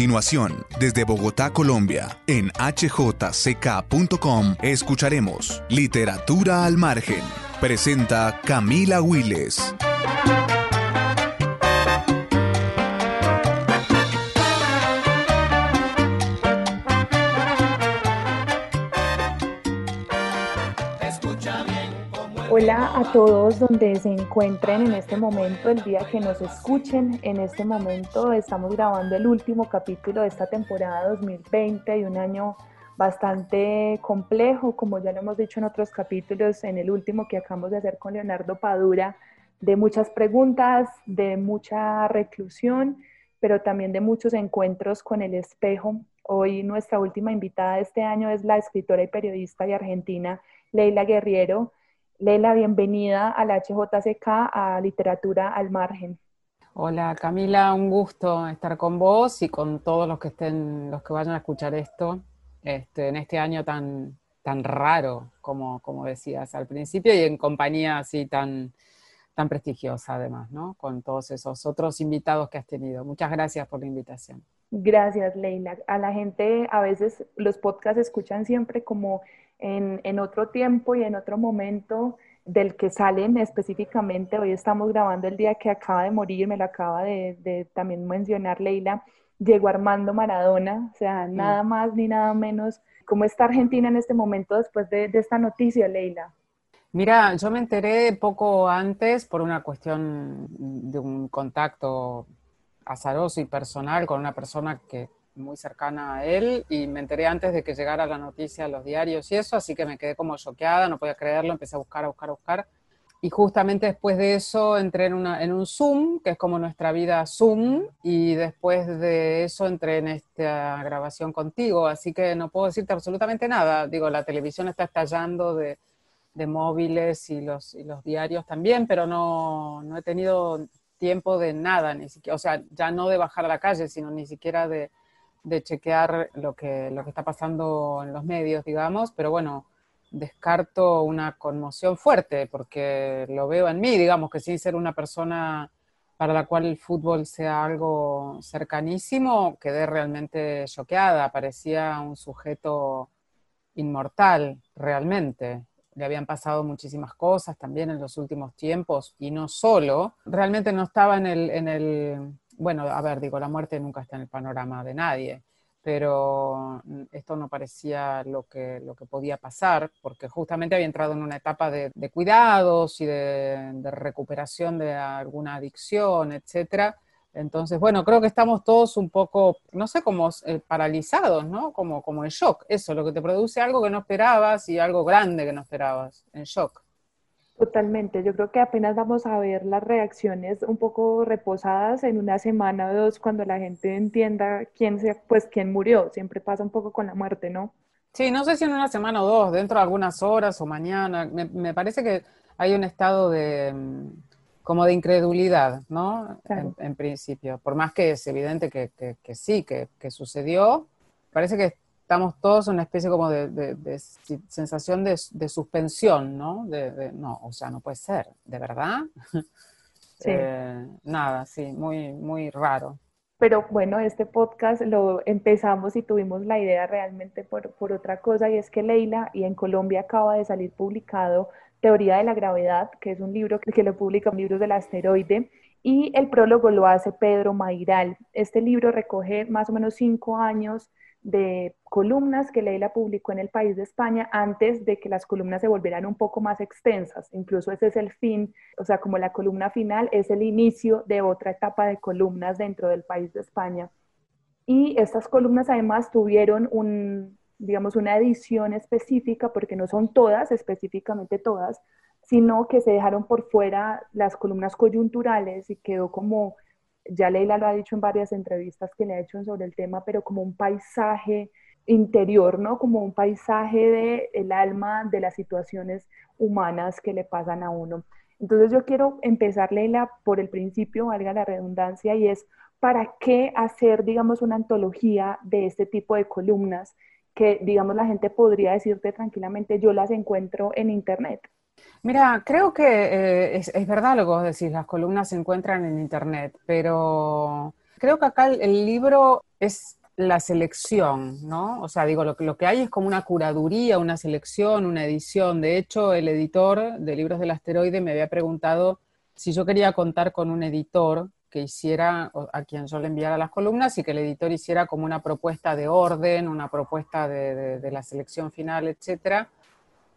continuación, desde Bogotá, Colombia, en hjck.com, escucharemos Literatura al Margen. Presenta Camila Willes. Hola a todos donde se encuentren en este momento, el día que nos escuchen. En este momento estamos grabando el último capítulo de esta temporada 2020 y un año bastante complejo, como ya lo hemos dicho en otros capítulos, en el último que acabamos de hacer con Leonardo Padura, de muchas preguntas, de mucha reclusión, pero también de muchos encuentros con el espejo. Hoy nuestra última invitada de este año es la escritora y periodista de Argentina, Leila Guerriero Leila, bienvenida al HJCK, a Literatura al Margen. Hola Camila, un gusto estar con vos y con todos los que estén, los que vayan a escuchar esto, este, en este año tan, tan raro, como, como decías al principio, y en compañía así tan, tan prestigiosa además, ¿no? Con todos esos otros invitados que has tenido. Muchas gracias por la invitación. Gracias, Leila. A la gente a veces los podcasts escuchan siempre como en, otro tiempo y en otro momento del que salen específicamente. Hoy estamos grabando el día que acaba de morir, me lo acaba de, también mencionar Leila, llegó Armando Maradona, o sea, nada más ni nada menos. ¿Cómo está Argentina en este momento después de, de esta noticia, Leila? Mira, yo me enteré poco antes por una cuestión de un contacto azaroso y personal con una persona que muy cercana a él y me enteré antes de que llegara la noticia a los diarios y eso, así que me quedé como choqueada, no podía creerlo, empecé a buscar, a buscar, a buscar. Y justamente después de eso entré en, una, en un Zoom, que es como nuestra vida Zoom, y después de eso entré en esta grabación contigo, así que no puedo decirte absolutamente nada. Digo, la televisión está estallando de, de móviles y los, y los diarios también, pero no, no he tenido tiempo de nada, ni siquiera, o sea, ya no de bajar a la calle, sino ni siquiera de, de chequear lo que, lo que está pasando en los medios, digamos, pero bueno, descarto una conmoción fuerte porque lo veo en mí, digamos, que sin ser una persona para la cual el fútbol sea algo cercanísimo, quedé realmente choqueada, parecía un sujeto inmortal realmente. Le habían pasado muchísimas cosas también en los últimos tiempos y no solo, realmente no estaba en el, en el bueno, a ver, digo, la muerte nunca está en el panorama de nadie, pero mm, esto no parecía lo que, lo que podía pasar, porque justamente había entrado en una etapa de, cuidados y de, recuperación de alguna adicción, etcétera. Entonces, bueno, creo que estamos todos un poco, no sé, como eh, paralizados, ¿no? Como, como en shock. Eso, lo que te produce algo que no esperabas y algo grande que no esperabas, en shock. Totalmente, yo creo que apenas vamos a ver las reacciones un poco reposadas en una semana o dos cuando la gente entienda quién se, pues quién murió, siempre pasa un poco con la muerte, ¿no? Sí, no sé si en una semana o dos, dentro de algunas horas o mañana, me, parece que hay un estado de mm, como de incredulidad, ¿no? En, principio, por más que es evidente que, que, sí, que, que sucedió, parece que estamos todos en una especie como de, sensación de, suspensión, ¿no? De, no, o sea, no puede ser, ¿de verdad? Sí. Eh, nada, sí, muy, muy raro. Pero bueno, este podcast lo empezamos y tuvimos la idea realmente por, por otra cosa y es que Leila, y en Colombia acaba de salir publicado Teoría de la Gravedad, que es un libro que, que lo publica Libros del Asteroide, y el prólogo lo hace Pedro Mairal. Este libro recoge más o menos cinco años de columnas que Leila publicó en el país de España antes de que las columnas se volvieran un poco más extensas. Incluso ese es el fin, o sea, como la columna final es el inicio de otra etapa de columnas dentro del país de España. Y estas columnas además tuvieron un, digamos, una edición específica, porque no son todas, específicamente todas, sino que se dejaron por fuera las columnas coyunturales y quedó como ya Leila lo ha dicho en varias entrevistas que le ha hecho sobre el tema, pero como un paisaje interior, ¿no? Como un paisaje del el alma de las situaciones humanas que le pasan a uno. Entonces yo quiero empezar, Leila, por el principio, valga la redundancia, y es para qué hacer, digamos, una antología de este tipo de columnas que, digamos, la gente podría decirte tranquilamente, yo las encuentro en Internet. Mira, creo que eh, es, verdad lo que vos decís, las columnas se encuentran en internet, pero creo que acá el, libro es la selección, ¿no? O sea, digo, lo lo que hay es como una curaduría, una selección, una edición. De hecho, el editor de Libros del Asteroide me había preguntado si yo quería contar con un editor que hiciera, a quien yo le enviara las columnas y que el editor hiciera como una propuesta de orden, una propuesta de, la selección final, etcétera.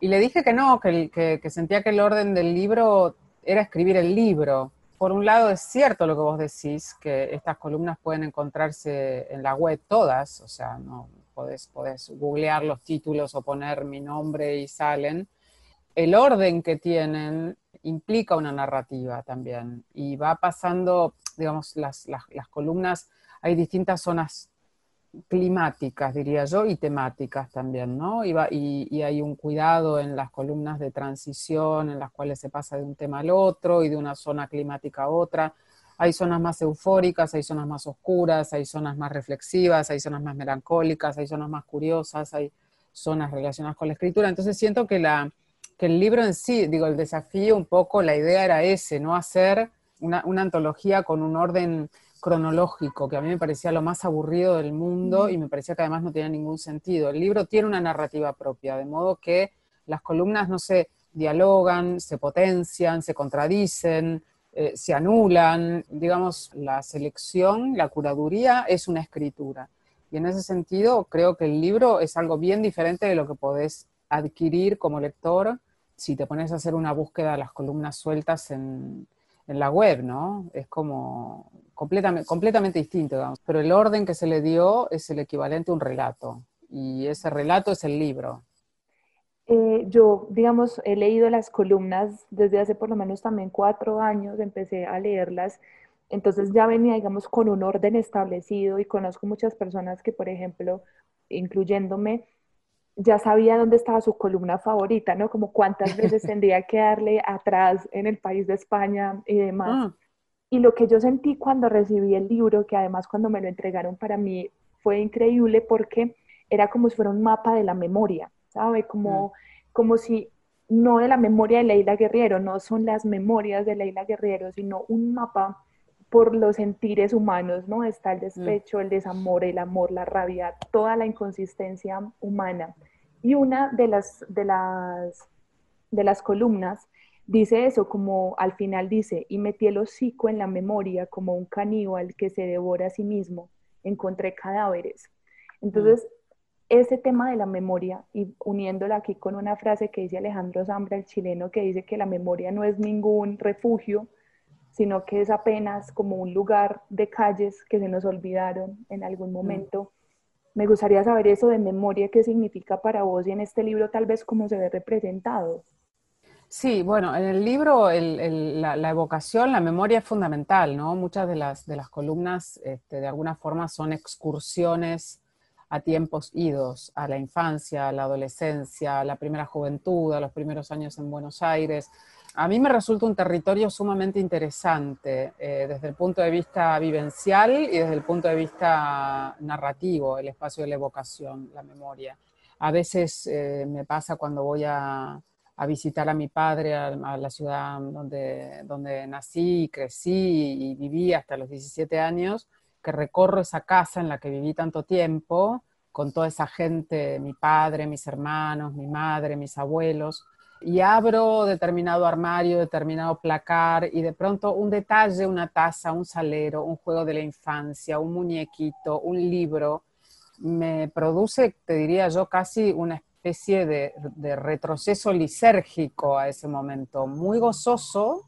Y le dije que no, que, que, sentía que el orden del libro era escribir el libro. Por un lado es cierto lo que vos decís, que estas columnas pueden encontrarse en la web todas, o sea, no podés, podés googlear los títulos o poner mi nombre y salen. El orden que tienen implica una narrativa también y va pasando, digamos, las, columnas, hay distintas zonas climáticas, diría yo, y temáticas también, ¿no? Y, y, hay un cuidado en las columnas de transición, en las cuales se pasa de un tema al otro y de una zona climática a otra. Hay zonas más eufóricas, hay zonas más oscuras, hay zonas más reflexivas, hay zonas más melancólicas, hay zonas más curiosas, hay zonas relacionadas con la escritura. Entonces siento que la, que el libro en sí, digo, el desafío un poco, la idea era ese, no hacer una, antología con un orden cronológico, que a mí me parecía lo más aburrido del mundo y me parecía que además no tenía ningún sentido. El libro tiene una narrativa propia, de modo que las columnas no se dialogan, se potencian, se contradicen, eh, se anulan. Digamos, la selección, la curaduría es una escritura. Y en ese sentido, creo que el libro es algo bien diferente de lo que podés adquirir como lector si te pones a hacer una búsqueda de las columnas sueltas en, la web, ¿no? Es como completamente, completamente distinto, digamos. Pero el orden que se le dio es el equivalente a un relato, y ese relato es el libro. Eh, yo, digamos, he leído las columnas desde hace por lo menos también cuatro años, empecé a leerlas, entonces ya venía, digamos, con un orden establecido y conozco muchas personas que, por ejemplo, incluyéndome, ya sabía dónde estaba su columna favorita, ¿no? Como cuántas veces tendría que darle atrás en el país de España y demás. Ah. Y lo que yo sentí cuando recibí el libro, que además cuando me lo entregaron para mí fue increíble porque era como si fuera un mapa de la memoria, ¿sabe? Como, mm. como si no de la memoria de Leila Guerriero, no son las memorias de Leila Guerriero, sino un mapa por los sentires humanos, ¿no? Está el despecho, el desamor, el amor, la rabia, toda la inconsistencia humana. Y una de las, de las, de las columnas dice eso, como al final dice, y metí el hocico en la memoria como un caníbal que se devora a sí mismo, encontré cadáveres. Entonces, mm. ese tema de la memoria, y uniéndola aquí con una frase que dice Alejandro Zambra, el chileno, que dice que la memoria no es ningún refugio, sino que es apenas como un lugar de calles que se nos olvidaron en algún mm. momento. Me gustaría saber eso de memoria, qué significa para vos y en este libro tal vez cómo se ve representado. Sí, bueno, en el libro la, evocación, la memoria es fundamental, ¿no? Muchas de las, de las columnas este, de alguna forma son excursiones a tiempos idos, a la infancia, a la adolescencia, a la primera juventud, a los primeros años en Buenos Aires, a mí me resulta un territorio sumamente interesante eh, desde el punto de vista vivencial y desde el punto de vista narrativo, el espacio de la evocación, la memoria. A veces eh, me pasa cuando voy a, visitar a mi padre a, la ciudad donde, donde nací, crecí y viví hasta los 17 años, que recorro esa casa en la que viví tanto tiempo, con toda esa gente, mi padre, mis hermanos, mi madre, mis abuelos, y abro determinado armario, determinado placar y de pronto un detalle, una taza, un salero, un juego de la infancia, un muñequito, un libro, me produce, te diría yo, casi una especie de, retroceso lisérgico a ese momento, muy gozoso,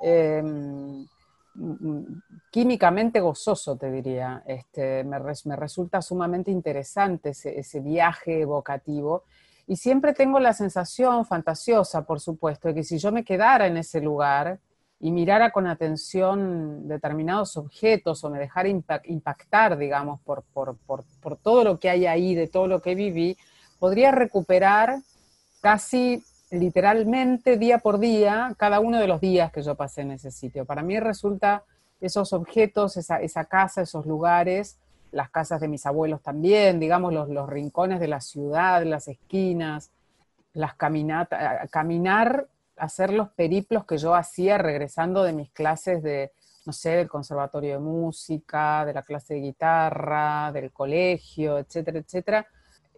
em, químicamente gozoso, te diría. Este, me, resulta sumamente interesante ese, ese viaje evocativo y siempre tengo la sensación fantasiosa, por supuesto, de que si yo me quedara en ese lugar y mirara con atención determinados objetos o me dejara impactar, digamos, por, por, por, todo lo que hay ahí, de todo lo que viví, podría recuperar casi literalmente día por día cada uno de los días que yo pasé en ese sitio. Para mí resulta esos objetos, esa, casa, esos lugares, las casas de mis abuelos también, digamos, los, los rincones de la ciudad, las esquinas, las caminatas, caminar, hacer los periplos que yo hacía regresando de mis clases de, no sé, del conservatorio de música, de la clase de guitarra, del colegio, etcétera, etcétera,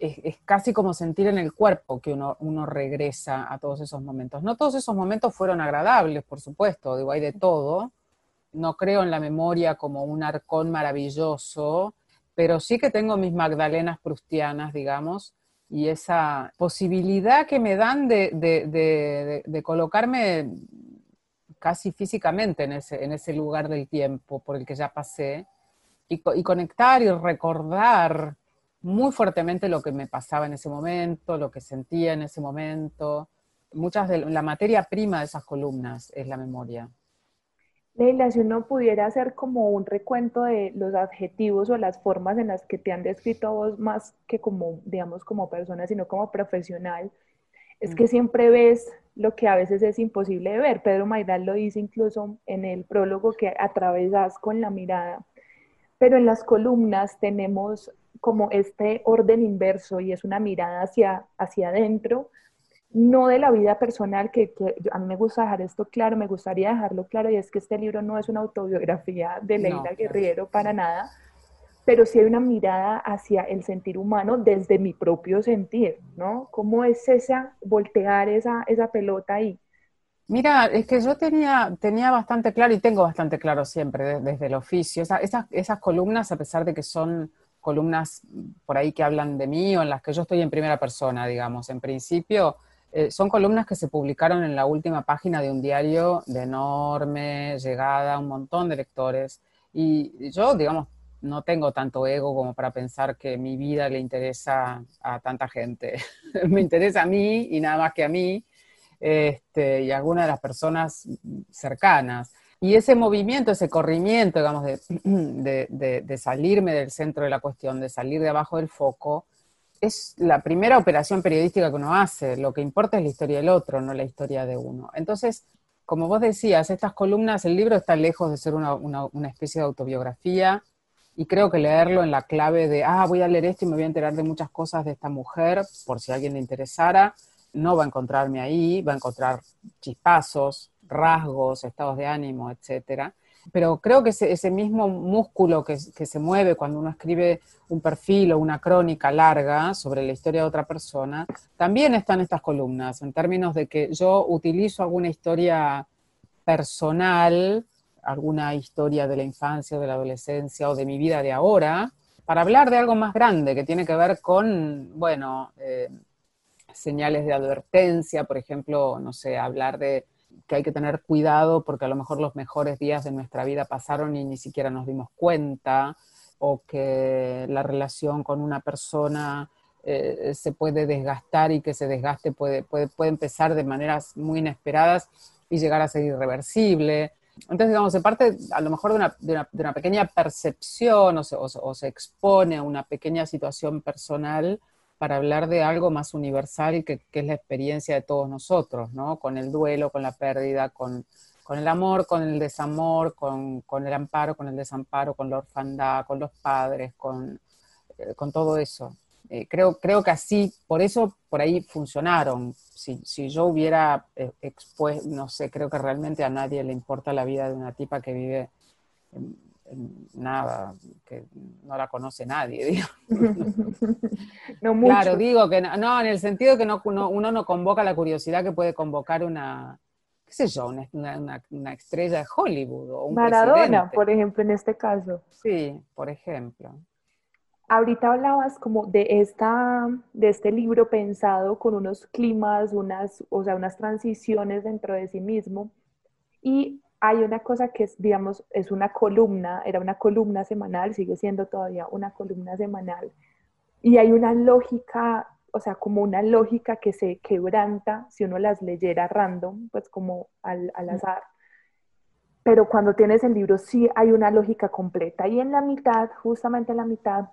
es, casi como sentir en el cuerpo que uno, uno regresa a todos esos momentos. No todos esos momentos fueron agradables, por supuesto, digo, hay de todo. No creo en la memoria como un arcón maravilloso, pero sí que tengo mis magdalenas prustianas, digamos, y esa posibilidad que me dan de, colocarme casi físicamente en ese, en ese lugar del tiempo por el que ya pasé y conectar y recordar muy fuertemente lo que me pasaba en ese momento, lo que sentía en ese momento. Muchas de la materia prima de esas columnas es la memoria. Leila, si uno pudiera hacer como un recuento de los adjetivos o las formas en las que te han descrito a vos más que como, digamos, como persona, sino como profesional, es que mm. siempre ves lo que a veces es imposible de ver. Pedro Maidal lo dice incluso en el prólogo que atravesas con la mirada. Pero en las columnas tenemos como este orden inverso y es una mirada hacia, hacia adentro, no de la vida personal, que, a mí me gusta dejar esto claro, me gustaría dejarlo claro, y es que este libro no es una autobiografía de Leila Guerrero para nada, pero sí hay una mirada hacia el sentir humano desde mi propio sentir, ¿no? ¿Cómo es esa, voltear esa, esa pelota ahí? Mira, es que yo tenía, tenía bastante claro y tengo bastante claro siempre desde, el oficio, esas, esas columnas, a pesar de que son columnas por ahí que hablan de mí o en las que yo estoy en primera persona, digamos. En principio, eh, son columnas que se publicaron en la última página de un diario de enorme llegada, un montón de lectores. Y yo, digamos, no tengo tanto ego como para pensar que mi vida le interesa a tanta gente. Me interesa a mí y nada más que a mí este, y a algunas de las personas cercanas. Y ese movimiento, ese corrimiento, digamos, de, salirme del centro de la cuestión, de salir de abajo del foco, es la primera operación periodística que uno hace. Lo que importa es la historia del otro, no la historia de uno. Entonces, como vos decías, estas columnas, el libro está lejos de ser una, una especie de autobiografía y creo que leerlo en la clave de, ah, voy a leer esto y me voy a enterar de muchas cosas de esta mujer, por si a alguien le interesara, no va a encontrarme ahí, va a encontrar chispazos, rasgos, estados de ánimo, etcétera. Pero creo que ese, mismo músculo que, se mueve cuando uno escribe un perfil o una crónica larga sobre la historia de otra persona, también está en estas columnas, en términos de que yo utilizo alguna historia personal, alguna historia de la infancia, de la adolescencia o de mi vida de ahora, para hablar de algo más grande que tiene que ver con, bueno, eh, señales de advertencia, por ejemplo, no sé, hablar de que hay que tener cuidado porque a lo mejor los mejores días de nuestra vida pasaron y ni siquiera nos dimos cuenta, o que la relación con una persona eh, se puede desgastar y que ese desgaste puede, puede, puede, empezar de maneras muy inesperadas y llegar a ser irreversible. Entonces, digamos, se parte a lo mejor de una, de una, pequeña percepción o se, o se expone a una pequeña situación personal para hablar de algo más universal que, es la experiencia de todos nosotros, ¿no? Con el duelo, con la pérdida, con, el amor, con el desamor, con, el amparo, con el desamparo, con la orfandad, con los padres, con, eh, todo eso. Eh, creo, creo que así, por eso por ahí funcionaron. Si, si yo hubiera eh, expuesto, no sé, creo que realmente a nadie le importa la vida de una tipa que vive nada, que no la conoce nadie, Claro, digo que no, en el sentido que no, uno, no convoca la curiosidad que puede convocar una, qué sé yo, una, una, estrella de Hollywood o un Maradona, por ejemplo, en este caso. Sí, por ejemplo. Ahorita hablabas como de, esta, de este libro pensado con unos climas, unas, o sea, unas transiciones dentro de sí mismo. Y hay una cosa que es, digamos, es una columna, era una columna semanal, sigue siendo todavía una columna semanal, y hay una lógica, o sea, como una lógica que se quebranta si uno las leyera random, pues como al, al azar. Pero cuando tienes el libro sí hay una lógica completa y en la mitad, justamente en la mitad,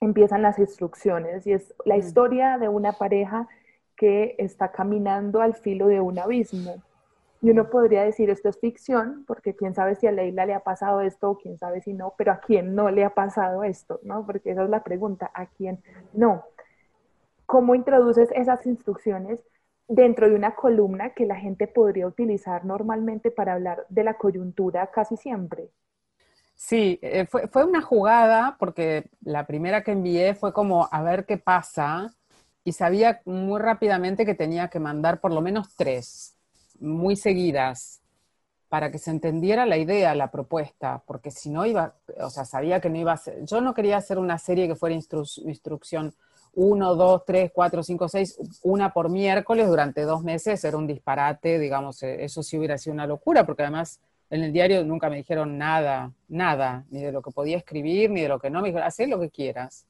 empiezan las instrucciones y es la historia de una pareja que está caminando al filo de un abismo y uno podría decir esto es ficción, porque quién sabe si a Leila le ha pasado esto o quién sabe si no, pero a quién no le ha pasado esto, ¿no? Porque esa es la pregunta, ¿a quién no? ¿Cómo introduces esas instrucciones dentro de una columna que la gente podría utilizar normalmente para hablar de la coyuntura casi siempre. Sí, eh, fue, fue, una jugada porque la primera que envié fue como a ver qué pasa y sabía muy rápidamente que tenía que mandar por lo menos tres, muy seguidas, para que se entendiera la idea, la propuesta, porque si no iba, o sea, sabía que no iba a ser, yo no quería hacer una serie que fuera instrucción 1, 2, 3, 4, 5, 6, una por miércoles durante dos meses, era un disparate, digamos, eh, eso sí hubiera sido una locura, porque además en el diario nunca me dijeron nada, nada, ni de lo que podía escribir, ni de lo que no, me dijeron, haz lo que quieras.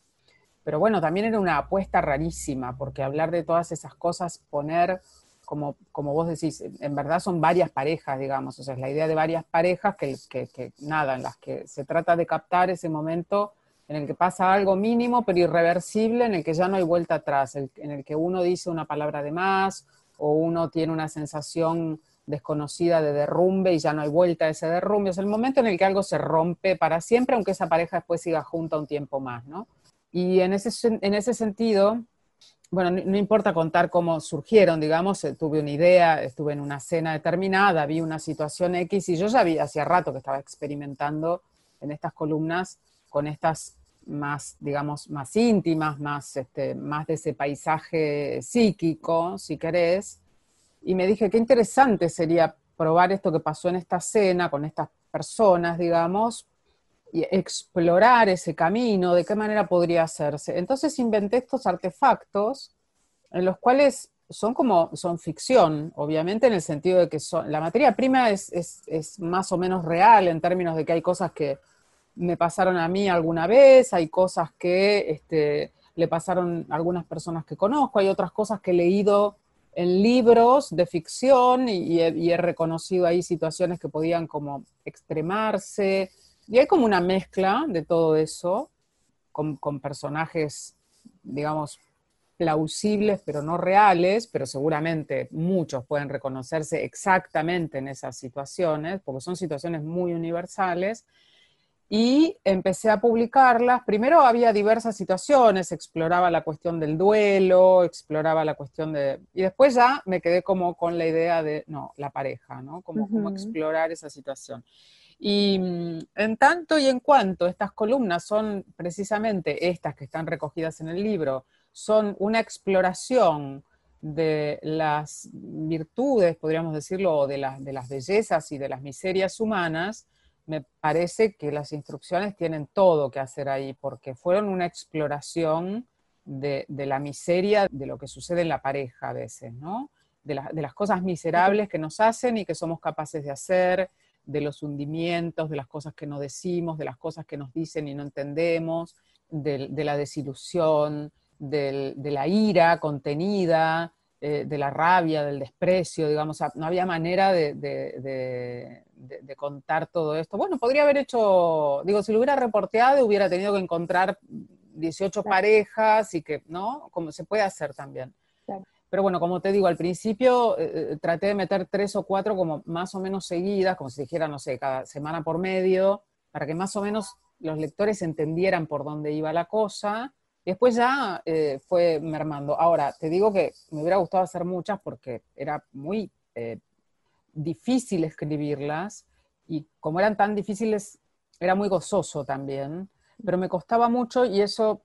Pero bueno, también era una apuesta rarísima, porque hablar de todas esas cosas, poner, como, como vos decís, en verdad son varias parejas, digamos, o sea, es la idea de varias parejas que, que, nada, en las que se trata de captar ese momento en el que pasa algo mínimo pero irreversible, en el que ya no hay vuelta atrás, en el que uno dice una palabra de más o uno tiene una sensación desconocida de derrumbe y ya no hay vuelta a ese derrumbe. Es el momento en el que algo se rompe para siempre, aunque esa pareja después siga junta un tiempo más, ¿no? Y en ese, en ese sentido, bueno, no, importa contar cómo surgieron, digamos, eh, tuve una idea, estuve en una cena determinada, vi una situación X y yo ya vi hacía rato que estaba experimentando en estas columnas con estas más, digamos, más íntimas, más, este, más de ese paisaje psíquico, si querés, y me dije, qué interesante sería probar esto que pasó en esta cena con estas personas, digamos, explorar ese camino, de qué manera podría hacerse. Entonces inventé estos artefactos en los cuales son como, son ficción, obviamente en el sentido de que son, la materia prima es, es, más o menos real en términos de que hay cosas que me pasaron a mí alguna vez, hay cosas que este, le pasaron a algunas personas que conozco, hay otras cosas que he leído en libros de ficción y, he, reconocido ahí situaciones que podían como extremarse. Y hay como una mezcla de todo eso con, personajes, digamos, plausibles pero no reales, pero seguramente muchos pueden reconocerse exactamente en esas situaciones, porque son situaciones muy universales y empecé a publicarlas. Primero había diversas situaciones, exploraba la cuestión del duelo, exploraba la cuestión de... Y después ya me quedé como con la idea de, no, la pareja, ¿no? Como, explorar esa situación. Y mm, en tanto y en cuanto estas columnas son precisamente estas que están recogidas en el libro, son una exploración de las virtudes, podríamos decirlo, de las, de las bellezas y de las miserias humanas, me parece que las instrucciones tienen todo que hacer ahí, porque fueron una exploración de, la miseria de lo que sucede en la pareja a veces, ¿no? De, las cosas miserables que nos hacen y que somos capaces de hacer, de los hundimientos, de las cosas que no decimos, de las cosas que nos dicen y no entendemos, de, la desilusión, de la ira contenida, eh, de la rabia, del desprecio, digamos, no había manera de, de, contar todo esto. Bueno, podría haber hecho, digo, si lo hubiera reporteado, hubiera tenido que encontrar 18 parejas y que, ¿no? Como se puede hacer también. Pero bueno, como te digo, al principio eh, eh, traté de meter tres o cuatro como más o menos seguidas, como si dijera, no sé, cada semana por medio, para que más o menos los lectores entendieran por dónde iba la cosa. Después ya eh, fue mermando. Ahora, te digo que me hubiera gustado hacer muchas porque era muy difícil escribirlas y como eran tan difíciles, era muy gozoso también, pero me costaba mucho y eso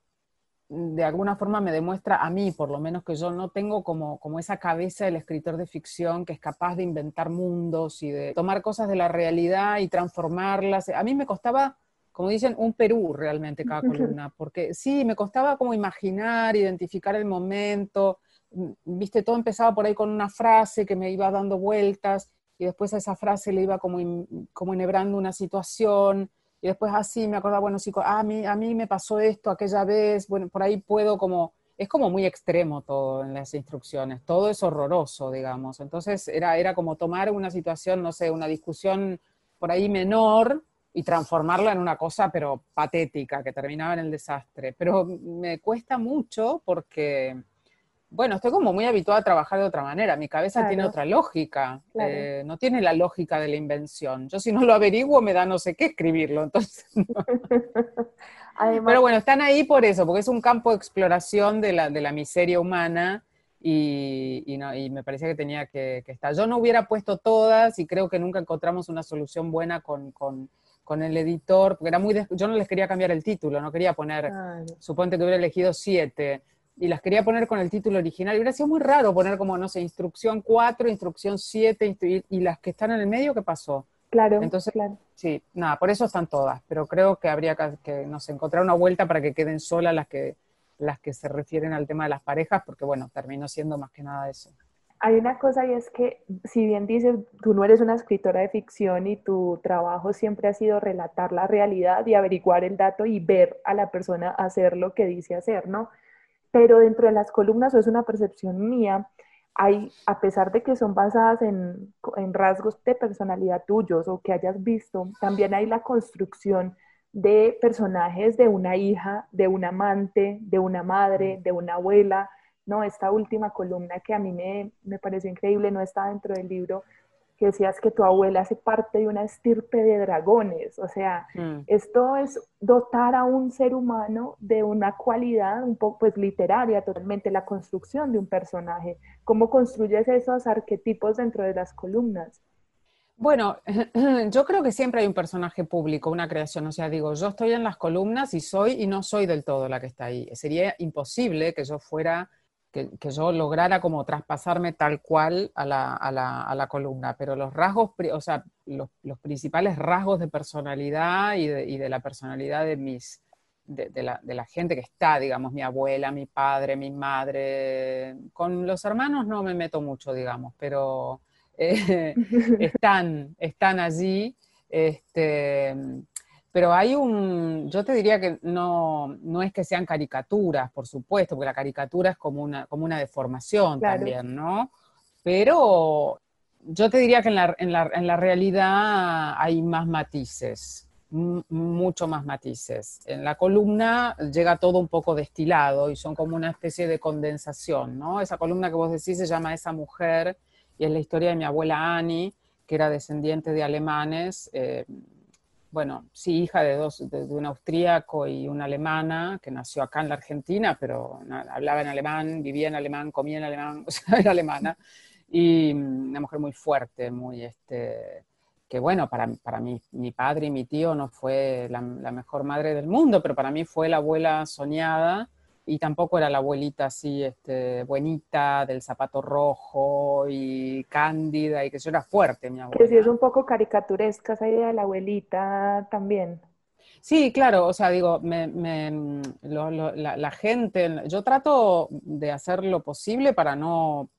de alguna forma me demuestra a mí, por lo menos, que yo no tengo como, como esa cabeza del escritor de ficción que es capaz de inventar mundos y de tomar cosas de la realidad y transformarlas. A mí me costaba, como dicen, un Perú realmente cada columna, porque sí, me costaba como imaginar, identificar el momento, mm, viste, todo empezaba por ahí con una frase que me iba dando vueltas y después a esa frase le iba como, como enhebrando una situación, y después así me acordaba, bueno, sí, a, mí, a mí me pasó esto aquella vez, bueno, por ahí puedo como, es como muy extremo todo en las instrucciones, todo es horroroso, digamos, entonces era, era como tomar una situación, no sé, una discusión por ahí menor y transformarla en una cosa, pero patética, que terminaba en el desastre, pero me cuesta mucho porque bueno, estoy como muy habituada a trabajar de otra manera. Mi cabeza tiene otra lógica. Eh, no tiene la lógica de la invención. Yo si no lo averiguo me da no sé qué escribirlo. Entonces, Pero bueno, están ahí por eso, porque es un campo de exploración de la, de la miseria humana y, y, me parecía que tenía que, estar. Yo no hubiera puesto todas y creo que nunca encontramos una solución buena con, con, con el editor, porque era muy yo no les quería cambiar el título, no quería poner, suponte que hubiera elegido siete, y las quería poner con el título original. Y hubiera sido muy raro poner como, no sé, instrucción 4, instrucción 7, y, las que están en el medio, ¿qué pasó? Claro, Entonces, claro. Sí, nada, por eso están todas, pero creo que habría que, que no sé, encontrar una vuelta para que queden solas las que las que se refieren al tema de las parejas, porque bueno, terminó siendo más que nada eso. Hay una cosa y es que, si bien dices, tú no eres una escritora de ficción y tu trabajo siempre ha sido relatar la realidad y averiguar el dato y ver a la persona hacer lo que dice hacer, ¿no? Pero dentro de las columnas, o es una percepción mía, hay, a pesar de que son basadas en, en rasgos de personalidad tuyos o que hayas visto, también hay la construcción de personajes de una hija, de un amante, de una madre, de una abuela. No, esta última columna que a mí me, me pareció increíble, no está dentro del libro, que decías que tu abuela hace parte de una estirpe de dragones. O sea, mm. esto es dotar a un ser humano de una cualidad un poco pues, literaria, totalmente la construcción de un personaje. ¿Cómo construyes esos arquetipos dentro de las columnas? Bueno, yo creo que siempre hay un personaje público, una creación. O sea, digo, yo estoy en las columnas y soy y no soy del todo la que está ahí. Sería imposible que yo fuera, que, yo lograra como traspasarme tal cual a la, a la, a la columna. Pero los rasgos, o sea, los, los principales rasgos de personalidad y de, y de la personalidad de mis, de, la, de, la, gente que está, digamos, mi abuela, mi padre, mi madre. Con los hermanos no me meto mucho, digamos, pero eh, están, están allí. Este, pero hay un, yo te diría que no, no es que sean caricaturas, por supuesto, porque la caricatura es como una, como una deformación también, ¿no? Pero yo te diría que en la, en la, en la realidad hay más matices, mucho más matices. En la columna llega todo un poco destilado y son como una especie de condensación, ¿no? Esa columna que vos decís se llama Esa mujer y es la historia de mi abuela Annie, que era descendiente de alemanes, eh, bueno, sí, hija de, dos, de, un austríaco y una alemana, que nació acá en la Argentina, pero hablaba en alemán, vivía en alemán, comía en alemán, o sea, era alemana, y una mujer muy fuerte, muy, este, que bueno, para, para mí, mi padre y mi tío no fue la mejor madre del mundo, pero para mí fue la abuela soñada, y tampoco era la abuelita así, este, buenita, del zapato rojo y cándida, y que eso era fuerte, mi abuela. Que sí es un poco caricaturesca esa idea de la abuelita también. Sí, claro, o sea, digo, me, me, la, la, gente, yo trato de hacer lo posible para no,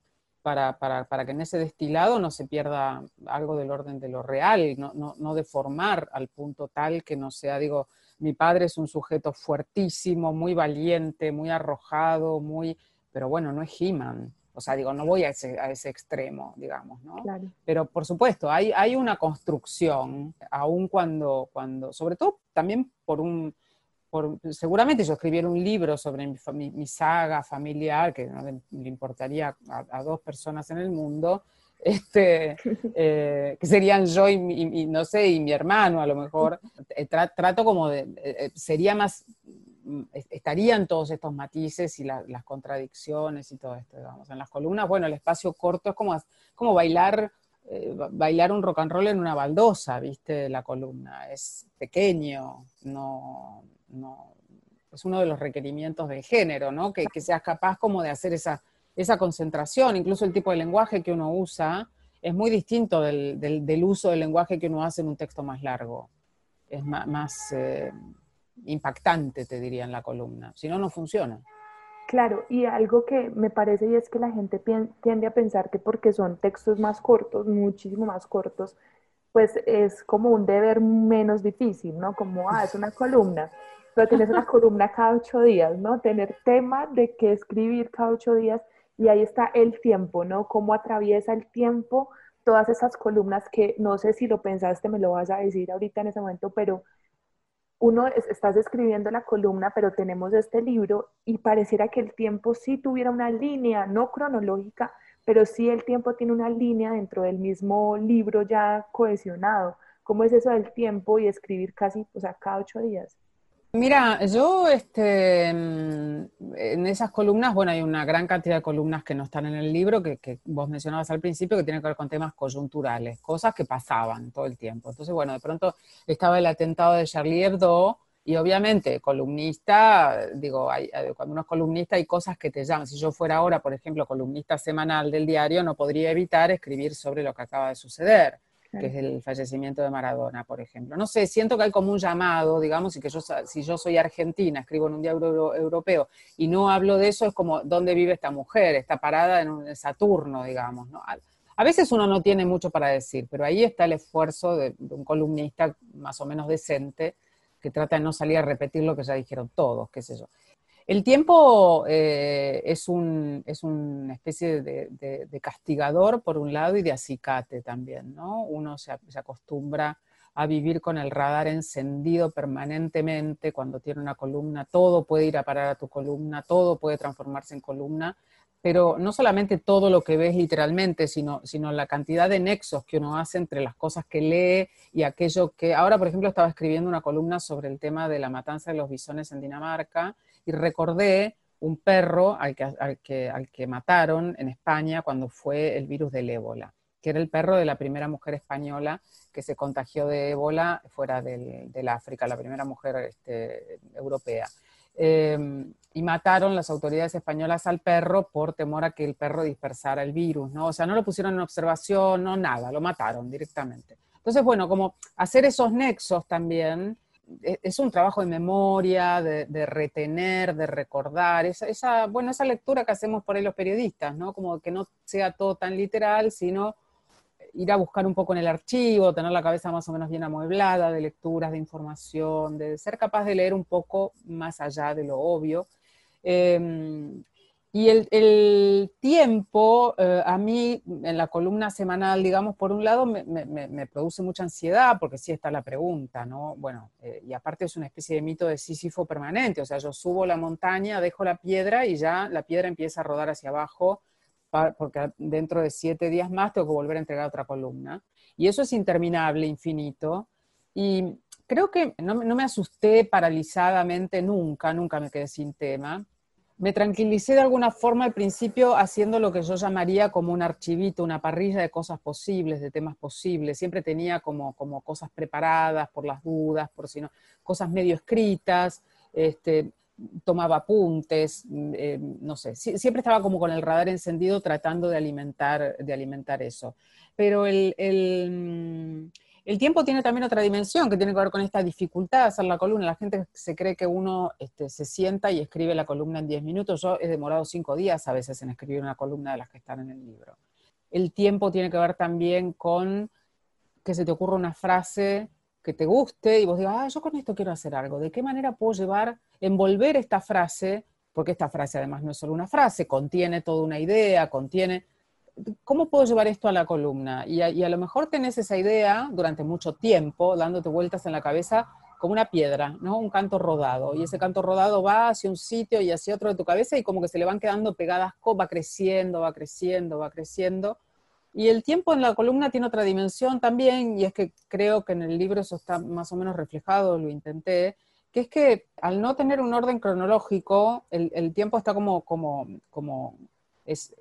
para, para, para, que en ese destilado no se pierda algo del orden de lo real, no, no, no deformar al punto tal que no sea, digo, mi padre es un sujeto fuertísimo, muy valiente, muy arrojado, muy, pero bueno, no es He-Man. O sea, digo, no voy a ese, a ese extremo, digamos, ¿no? Pero por supuesto, hay, hay una construcción, aun cuando, cuando, sobre todo también por un, por, seguramente yo escribiera un libro sobre mi, mi, saga familiar, que no le, importaría a, dos personas en el mundo, este, eh, que serían yo y, no sé, y mi hermano a lo mejor, eh, trato como de, eh, sería más, mm, estarían todos estos matices y las contradicciones y todo esto, digamos. En las columnas, bueno, el espacio corto es como, como bailar, bailar un rock and roll en una baldosa, ¿viste? La columna es pequeño, no, no, es uno de los requerimientos del género, ¿no? Que, que seas capaz como de hacer esa esa concentración, incluso el tipo de lenguaje que uno usa, es muy distinto del, del, uso del lenguaje que uno hace en un texto más largo. Es más, eh, impactante, te diría, en la columna. Si no, no funciona. Claro, y algo que me parece y es que la gente tiende a pensar que porque son textos más cortos, muchísimo más cortos, pues es como un deber menos difícil, ¿no? Como, ah, es una columna, pero tienes una columna cada ocho días, ¿no? Tener tema de qué escribir cada ocho días y ahí está el tiempo, ¿no? Cómo atraviesa el tiempo todas esas columnas que no sé si lo pensaste, me lo vas a decir ahorita en ese momento, pero uno estás escribiendo la columna, pero tenemos este libro y pareciera que el tiempo sí tuviera una línea, no cronológica, pero sí el tiempo tiene una línea dentro del mismo libro ya cohesionado. ¿Cómo es eso del tiempo y escribir casi, o sea, cada ocho días? Mira, yo este, en esas columnas, bueno, hay una gran cantidad de columnas que no están en el libro, que, vos mencionabas al principio, que tienen que ver con temas coyunturales, cosas que pasaban todo el tiempo. Entonces, bueno, de pronto estaba el atentado de Charlie Hebdo, y obviamente, columnista, digo, hay, cuando uno es columnista hay cosas que te llaman. Si yo fuera ahora, por ejemplo, columnista semanal del diario, no podría evitar escribir sobre lo que acaba de suceder que es el fallecimiento de Maradona, por ejemplo. No sé, siento que hay como un llamado, digamos, y que yo, si yo soy argentina, escribo en un diario europeo y no hablo de eso, es como, ¿dónde vive esta mujer? Está parada en un Saturno, digamos, ¿no? A veces uno no tiene mucho para decir, pero ahí está el esfuerzo de un columnista más o menos decente que trata de no salir a repetir lo que ya dijeron todos, qué sé yo. El tiempo eh, es, un, es, una especie de, castigador por un lado y de acicate también, ¿no? Uno se, acostumbra a vivir con el radar encendido permanentemente cuando tiene una columna, todo puede ir a parar a tu columna, todo puede transformarse en columna, pero no solamente todo lo que ves literalmente, sino, sino la cantidad de nexos que uno hace entre las cosas que lee y aquello que... Ahora, por ejemplo, estaba escribiendo una columna sobre el tema de la matanza de los bisones en Dinamarca y recordé un perro al que, al que, mataron en España cuando fue el virus del ébola, que era el perro de la primera mujer española que se contagió de ébola fuera del, África, la primera mujer este, europea. Em, y mataron las autoridades españolas al perro por temor a que el perro dispersara el virus, ¿no? O sea, no lo pusieron en observación, no nada, lo mataron directamente. Entonces, bueno, como hacer esos nexos también es un trabajo de memoria, de, retener, de recordar, esa, bueno, esa lectura que hacemos por ahí los periodistas, ¿no? Como que no sea todo tan literal, sino ir a buscar un poco en el archivo, tener la cabeza más o menos bien amueblada de lecturas, de información, de ser capaz de leer un poco más allá de lo obvio. Em, y el, tiempo, eh, a mí, en la columna semanal, digamos, por un lado, me, produce mucha ansiedad, porque sí está la pregunta, ¿no? Bueno, eh, y aparte es una especie de mito de Sísifo permanente, o sea, yo subo la montaña, dejo la piedra y ya la piedra empieza a rodar hacia abajo, porque dentro de siete días más tengo que volver a entregar otra columna. Y eso es interminable, infinito. Y creo que no, no me asusté paralizadamente nunca, nunca me quedé sin tema me tranquilicé de alguna forma al principio haciendo lo que yo llamaría como un archivito, una parrilla de cosas posibles, de temas posibles. Siempre tenía como, como cosas preparadas por las dudas, por si no, cosas medio escritas, este, tomaba apuntes, eh, no sé, siempre estaba como con el radar encendido tratando de alimentar, de alimentar eso. Pero el, el el tiempo tiene también otra dimensión que tiene que ver con esta dificultad de hacer la columna. La gente se cree que uno este, se sienta y escribe la columna en 10 minutos. Yo he demorado 5 días a veces en escribir una columna de las que están en el libro. El tiempo tiene que ver también con que se te ocurra una frase que te guste y vos digas, ah, yo con esto quiero hacer algo. ¿De qué manera puedo llevar, envolver esta frase? Porque esta frase además no es solo una frase, contiene toda una idea, contiene ¿cómo puedo llevar esto a la columna? Y a, lo mejor tenés esa idea durante mucho tiempo, dándote vueltas en la cabeza como una piedra, ¿no? Un canto rodado. Y ese canto rodado va hacia un sitio y hacia otro de tu cabeza y como que se le van quedando pegadas, va creciendo, va creciendo, va creciendo. Y el tiempo en la columna tiene otra dimensión también, y es que creo que en el libro eso está más o menos reflejado, lo intenté, que es que al no tener un orden cronológico, el, el tiempo está como, como, como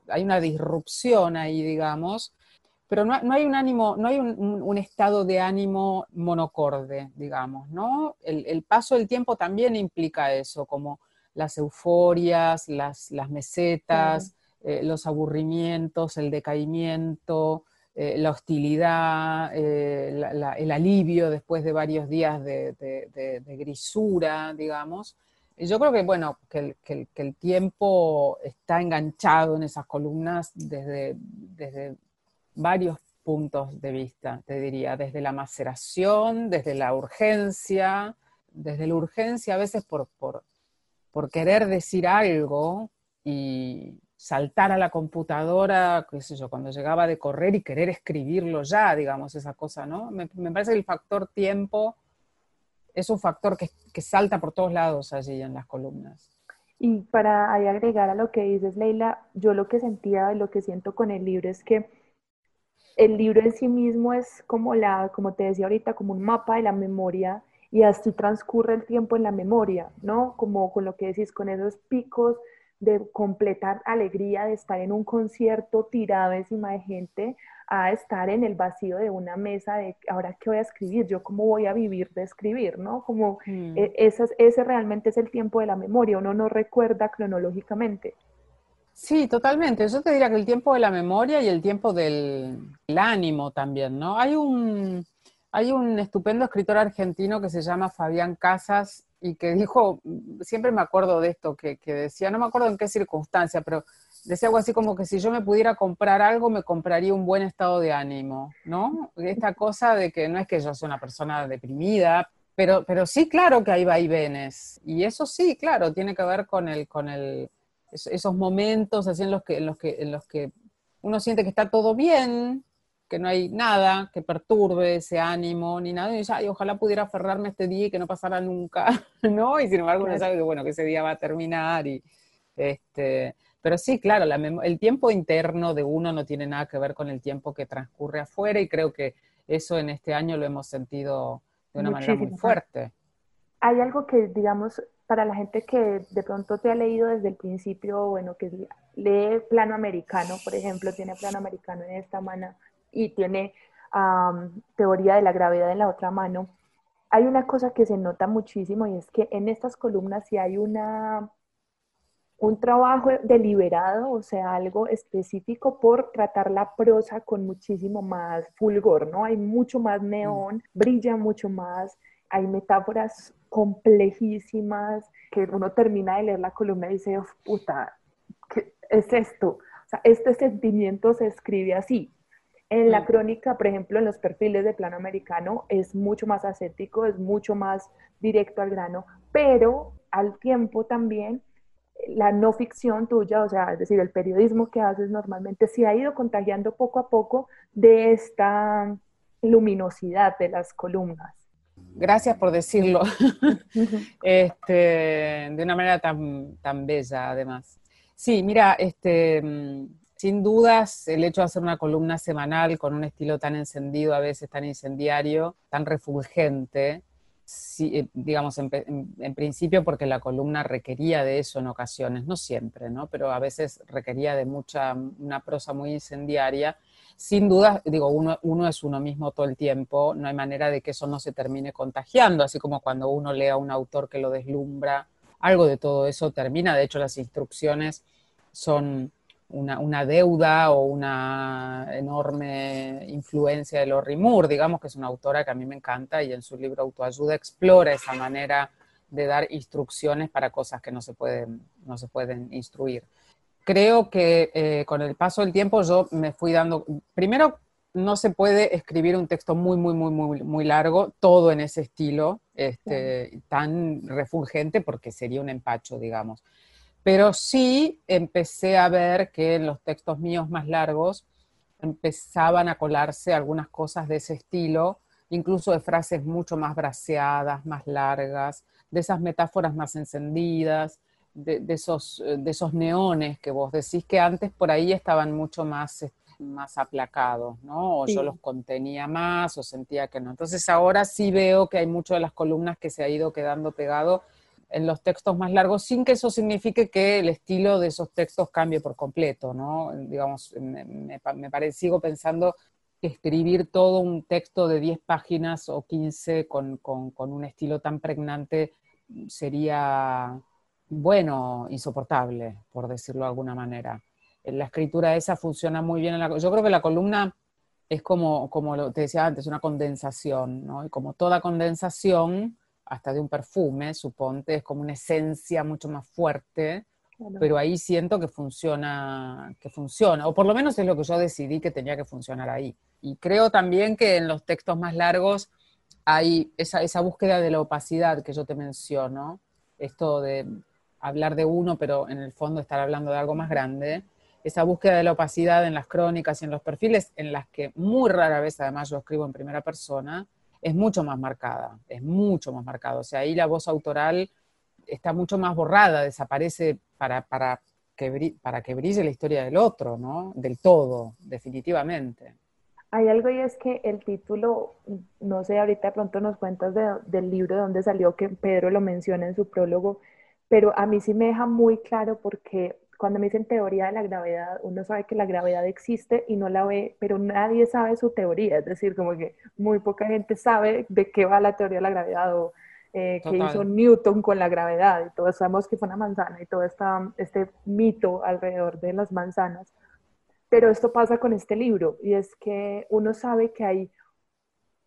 hay una disrupción ahí, digamos, pero no, hay un ánimo, no hay un, estado de ánimo monocorde, digamos, ¿no? El, paso del tiempo también implica eso, como las euforias, las, mesetas, eh, los aburrimientos, el decaimiento, eh, la hostilidad, eh, el alivio después de varios días de grisura, digamos. Yo creo que, bueno, que el, tiempo está enganchado en esas columnas desde, desde varios puntos de vista, te diría, desde la maceración, desde la urgencia, desde la urgencia a veces por, por, por querer decir algo y saltar a la computadora, qué sé yo, cuando llegaba de correr y querer escribirlo ya, digamos, esa cosa, ¿no? Me parece que el factor tiempo es un factor que, salta por todos lados allí en las columnas. Y para agregar a lo que dices, Leila, yo lo que sentía, lo que siento con el libro es que el libro en sí mismo es como la, como te decía ahorita, como un mapa de la memoria y así transcurre el tiempo en la memoria, ¿no? Como con lo que decís, con esos picos de completar alegría de estar en un concierto tirado encima de gente a estar en el vacío de una mesa de ahora qué voy a escribir, yo cómo voy a vivir de escribir, ¿no? Como mm. e, ese realmente es el tiempo de la memoria, uno no recuerda cronológicamente. Sí, totalmente. Yo te diría que el tiempo de la memoria y el tiempo del ánimo también, ¿no? Hay un, hay un estupendo escritor argentino que se llama Fabián Casas y que dijo, siempre me acuerdo de esto, que, decía, no me acuerdo en qué circunstancia, pero decía algo así como que si yo me pudiera comprar algo, me compraría un buen estado de ánimo, ¿no? Esta cosa de que no es que yo sea una persona deprimida, pero, pero sí, claro que hay vaivenes. Y eso sí, claro, tiene que ver con el, con el, esos momentos así en los que, en los que, en los que uno siente que está todo bien, que no hay nada que perturbe ese ánimo ni nada, y dice, ay, ojalá pudiera aferrarme a este día y que no pasara nunca, ¿no? Y sin embargo uno sabe que, bueno, que ese día va a terminar y, este, pero sí, claro, el tiempo interno de uno no tiene nada que ver con el tiempo que transcurre afuera y creo que eso en este año lo hemos sentido de una manera muy fuerte. Hay algo que, digamos, para la gente que de pronto te ha leído desde el principio, bueno, que lee plano americano, por ejemplo, tiene plano americano en esta mano, y tiene teoría de la gravedad en la otra mano, hay una cosa que se nota muchísimo y es que en estas columnas sí hay una, un trabajo deliberado, o sea, algo específico por tratar la prosa con muchísimo más fulgor, ¿no? Hay mucho más neón, brilla mucho más, hay metáforas complejísimas que uno termina de leer la columna y dice, puta, ¿qué es esto? O sea, este sentimiento se escribe así, en la mm. crónica, por ejemplo, en los perfiles de plano americano, es mucho más ascético, es mucho más directo al grano, pero al tiempo también la no ficción tuya, o sea, es decir, el periodismo que haces normalmente, se ha ido contagiando poco a poco de esta luminosidad de las columnas. Gracias por decirlo, este, de una manera tan, tan bella además. Sí, mira, este, sin dudas, el hecho de hacer una columna semanal con un estilo tan encendido, a veces tan incendiario, tan refulgente, eh, digamos, en, principio porque la columna requería de eso en ocasiones, no siempre, ¿no? pero a veces requería de mucha, una prosa muy incendiaria. Sin duda, digo, uno, uno es uno mismo todo el tiempo, no hay manera de que eso no se termine contagiando, así como cuando uno lee a un autor que lo deslumbra, algo de todo eso termina, de hecho las instrucciones son una, deuda o una enorme influencia de Lori Moore, digamos que es una autora que a mí me encanta y en su libro Autoayuda explora esa manera de dar instrucciones para cosas que no se pueden, no se pueden instruir. Creo que eh, con el paso del tiempo yo me fui dando, primero no se puede escribir un texto muy, muy, muy, muy, muy largo, todo en ese estilo, este, tan refulgente, porque sería un empacho, digamos. Pero sí empecé a ver que en los textos míos más largos empezaban a colarse algunas cosas de ese estilo, incluso de frases mucho más braceadas, más largas, de esas metáforas más encendidas, de, esos, de esos neones que vos decís que antes por ahí estaban mucho más, más aplacados, ¿no? O yo los contenía más o sentía que no. Entonces ahora sí veo que hay mucho de las columnas que se ha ido quedando pegado en los textos más largos, sin que eso signifique que el estilo de esos textos cambie por completo, ¿no? Digamos, me, parece, sigo pensando que escribir todo un texto de 10 páginas o 15 con, un estilo tan pregnante sería, bueno, insoportable, por decirlo de alguna manera. La escritura esa funciona muy bien en la... Yo creo que la columna es como, como te decía antes, una condensación, ¿no? Y como toda condensación, hasta de un perfume, suponte, es como una esencia mucho más fuerte, pero ahí siento que funciona, que funciona, o por lo menos es lo que yo decidí que tenía que funcionar ahí. Y creo también que en los textos más largos hay esa, esa búsqueda de la opacidad que yo te menciono, esto de hablar de uno, pero en el fondo estar hablando de algo más grande, esa búsqueda de la opacidad en las crónicas y en los perfiles, en las que muy rara vez además yo escribo en primera persona, es mucho más marcada, es mucho más marcada. O sea, ahí la voz autoral está mucho más borrada, desaparece para, para, que, para que brille la historia del otro, ¿no? Del todo, definitivamente. Hay algo y es que el título, no sé, ahorita pronto nos cuentas del libro de dónde salió, que Pedro lo menciona en su prólogo, pero a mí sí me deja muy claro porque cuando me dicen teoría de la gravedad, uno sabe que la gravedad existe y no la ve, pero nadie sabe su teoría, es decir, como que muy poca gente sabe de qué va la teoría de la gravedad o eh, qué hizo Newton con la gravedad, y todos sabemos que fue una manzana y todo esta, este mito alrededor de las manzanas. Pero esto pasa con este libro y es que uno sabe que hay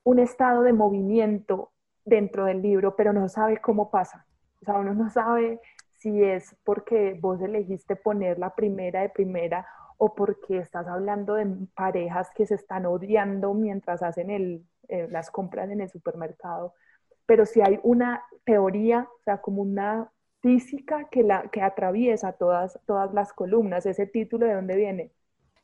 un estado de movimiento dentro del libro, pero no sabe cómo pasa. O sea, uno no sabe si es porque vos elegiste poner la primera de primera o porque estás hablando de parejas que se están odiando mientras hacen el, eh, las compras en el supermercado. Pero si hay una teoría, o sea, como una física que, la, que atraviesa todas, todas las columnas, ese título de dónde viene.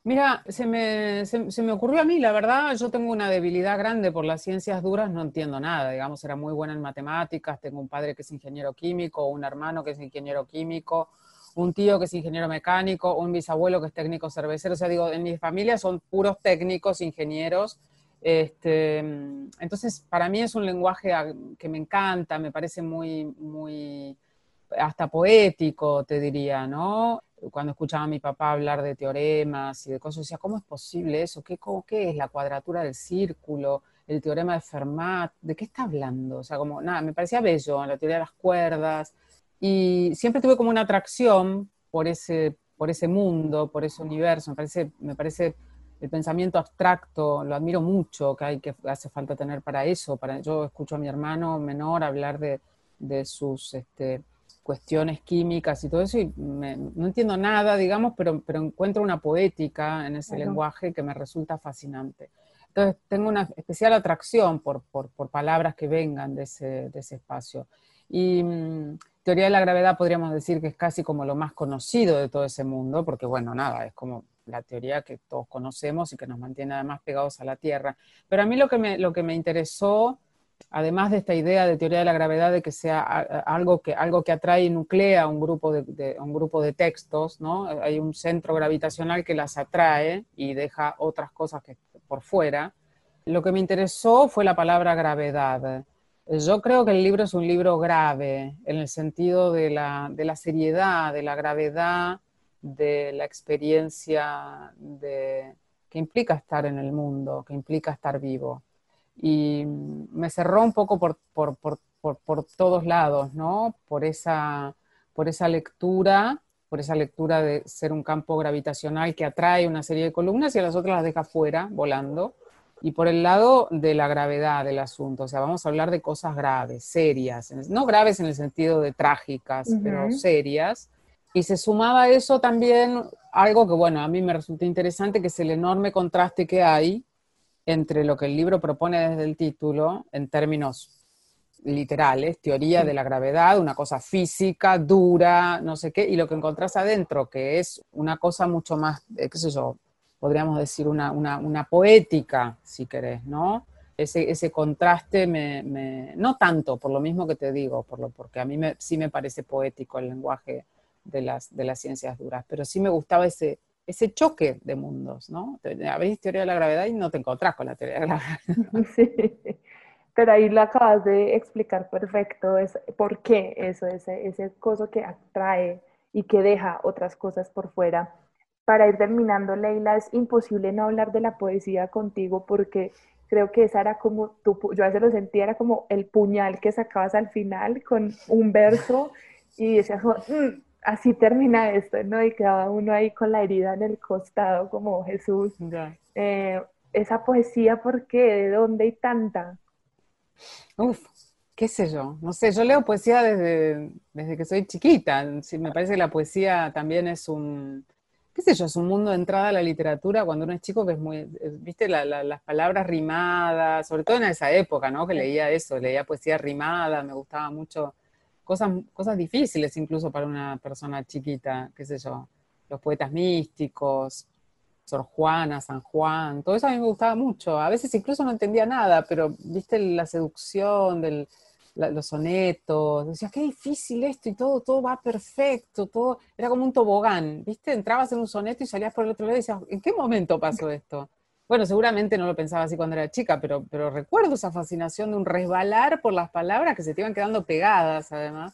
Mira, se me, se, me, ocurrió a mí, la verdad, yo tengo una debilidad grande por las ciencias duras, no entiendo nada, digamos, era muy buena en matemáticas, tengo un padre que es ingeniero químico, un hermano que es ingeniero químico, un tío que es ingeniero mecánico, un bisabuelo que es técnico cervecero, o sea, digo, en mi familia son puros técnicos, ingenieros, este, entonces para mí es un lenguaje que me encanta, me parece muy, muy, hasta poético, te diría, ¿no? Cuando escuchaba a mi papá hablar de teoremas y de cosas, decía, ¿cómo es posible eso? ¿Qué, ¿Qué es la cuadratura del círculo? El teorema de Fermat, ¿de qué está hablando? O sea, como, nada, me parecía bello, la teoría de las cuerdas, y siempre tuve como una atracción por ese, por ese mundo, por ese universo, me parece, me parece el pensamiento abstracto, lo admiro mucho, que hay que hace falta tener para eso, para, yo escucho a mi hermano menor hablar de, de sus... Este, cuestiones químicas y todo eso, y no entiendo nada, digamos, pero, pero encuentro una poética en ese lenguaje que me resulta fascinante. Entonces, tengo una especial atracción por, por, por palabras que vengan de ese, de ese espacio. Y mm, teoría de la gravedad podríamos decir que es casi como lo más conocido de todo ese mundo, porque bueno, nada, es como la teoría que todos conocemos y que nos mantiene además pegados a la Tierra. Pero a mí lo que me, lo que me interesó además de esta idea de teoría de la gravedad de que sea algo que, algo que atrae y nuclea un grupo de, un grupo de textos, ¿no? Hay un centro gravitacional que las atrae y deja otras cosas que, por fuera. Lo que me interesó fue la palabra gravedad. Yo creo que el libro es un libro grave, en el sentido de la, de la seriedad, de la gravedad, de la experiencia de, que implica estar en el mundo, que implica estar vivo y me cerró un poco por, por, por, por, todos lados, ¿no? Por esa, por esa lectura, por esa lectura de ser un campo gravitacional que atrae una serie de columnas y a las otras las deja fuera, volando, y por el lado de la gravedad del asunto, o sea, vamos a hablar de cosas graves, serias, no graves en el sentido de trágicas, pero serias. Y se sumaba a eso también algo que, bueno, a mí me resulta interesante, que es el enorme contraste que hay entre lo que el libro propone desde el título, en términos literales, teoría de la gravedad, una cosa física, dura, no sé qué, y lo que encontrás adentro, que es una cosa mucho más, eh, qué sé yo, podríamos decir una, una, poética, si querés, ¿no? Ese, ese contraste me, no tanto, por lo mismo que te digo, por lo, porque a mí me, sí me parece poético el lenguaje de las, de las ciencias duras, pero sí me gustaba ese, ese choque de mundos, ¿no? Abrís teoría de la gravedad y no te encontrás con la teoría de la gravedad. Sí, pero ahí lo acabas de explicar perfecto, es por qué eso, ese, ese coso que atrae y que deja otras cosas por fuera. Para ir terminando, Leila, es imposible no hablar de la poesía contigo porque creo que esa era como, tu, yo a veces lo sentía, era como el puñal que sacabas al final con un verso y decías, mm, así termina esto, ¿no? Y quedaba uno ahí con la herida en el costado como Jesús. Eh, esa poesía, ¿por qué? ¿De dónde hay tanta? Uf, qué sé yo, no sé, yo leo poesía desde, desde que soy chiquita, sí, me parece que la poesía también es un, qué sé yo, es un mundo de entrada a la literatura cuando uno es chico que es muy, viste, las palabras rimadas, sobre todo en esa época, ¿no? Que leía eso, leía poesía rimada, me gustaba mucho cosas, cosas difíciles incluso para una persona chiquita, qué sé yo, los poetas místicos, Sor Juana, San Juan, todo eso a mí me gustaba mucho. A veces incluso no entendía nada, pero viste la seducción, del, los sonetos, decías, qué difícil esto y todo, todo va perfecto, todo era como un tobogán, viste, entrabas en un soneto y salías por el otro lado y decías, ¿en qué momento pasó esto? Bueno, seguramente no lo pensaba así cuando era chica, pero, pero recuerdo esa fascinación de un resbalar por las palabras que se te iban quedando pegadas, además.